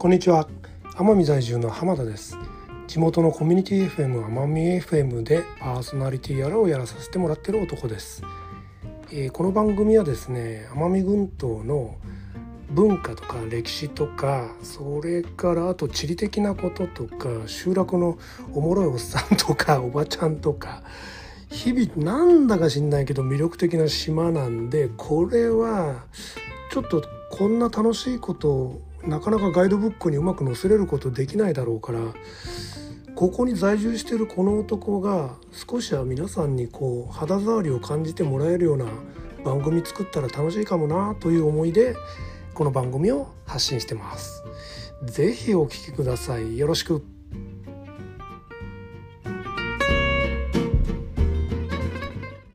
こんにちは。奄美在住の浜田です。地元のコミュニティ FM 奄美 FM でパーソナリティやらをやらさせてもらってる男です、えー、この番組はですね奄美群島の文化とか歴史とかそれからあと地理的なこととか集落のおもろいおっさんとか おばちゃんとか日々なんだか知んないけど魅力的な島なんでこれはちょっとこんな楽しいことをなかなかガイドブックにうまく載せれることできないだろうからここに在住してるこの男が少しは皆さんにこう肌触りを感じてもらえるような番組作ったら楽しいかもなという思いでこの番組を発信してます。ぜひお聴きください。よろしく。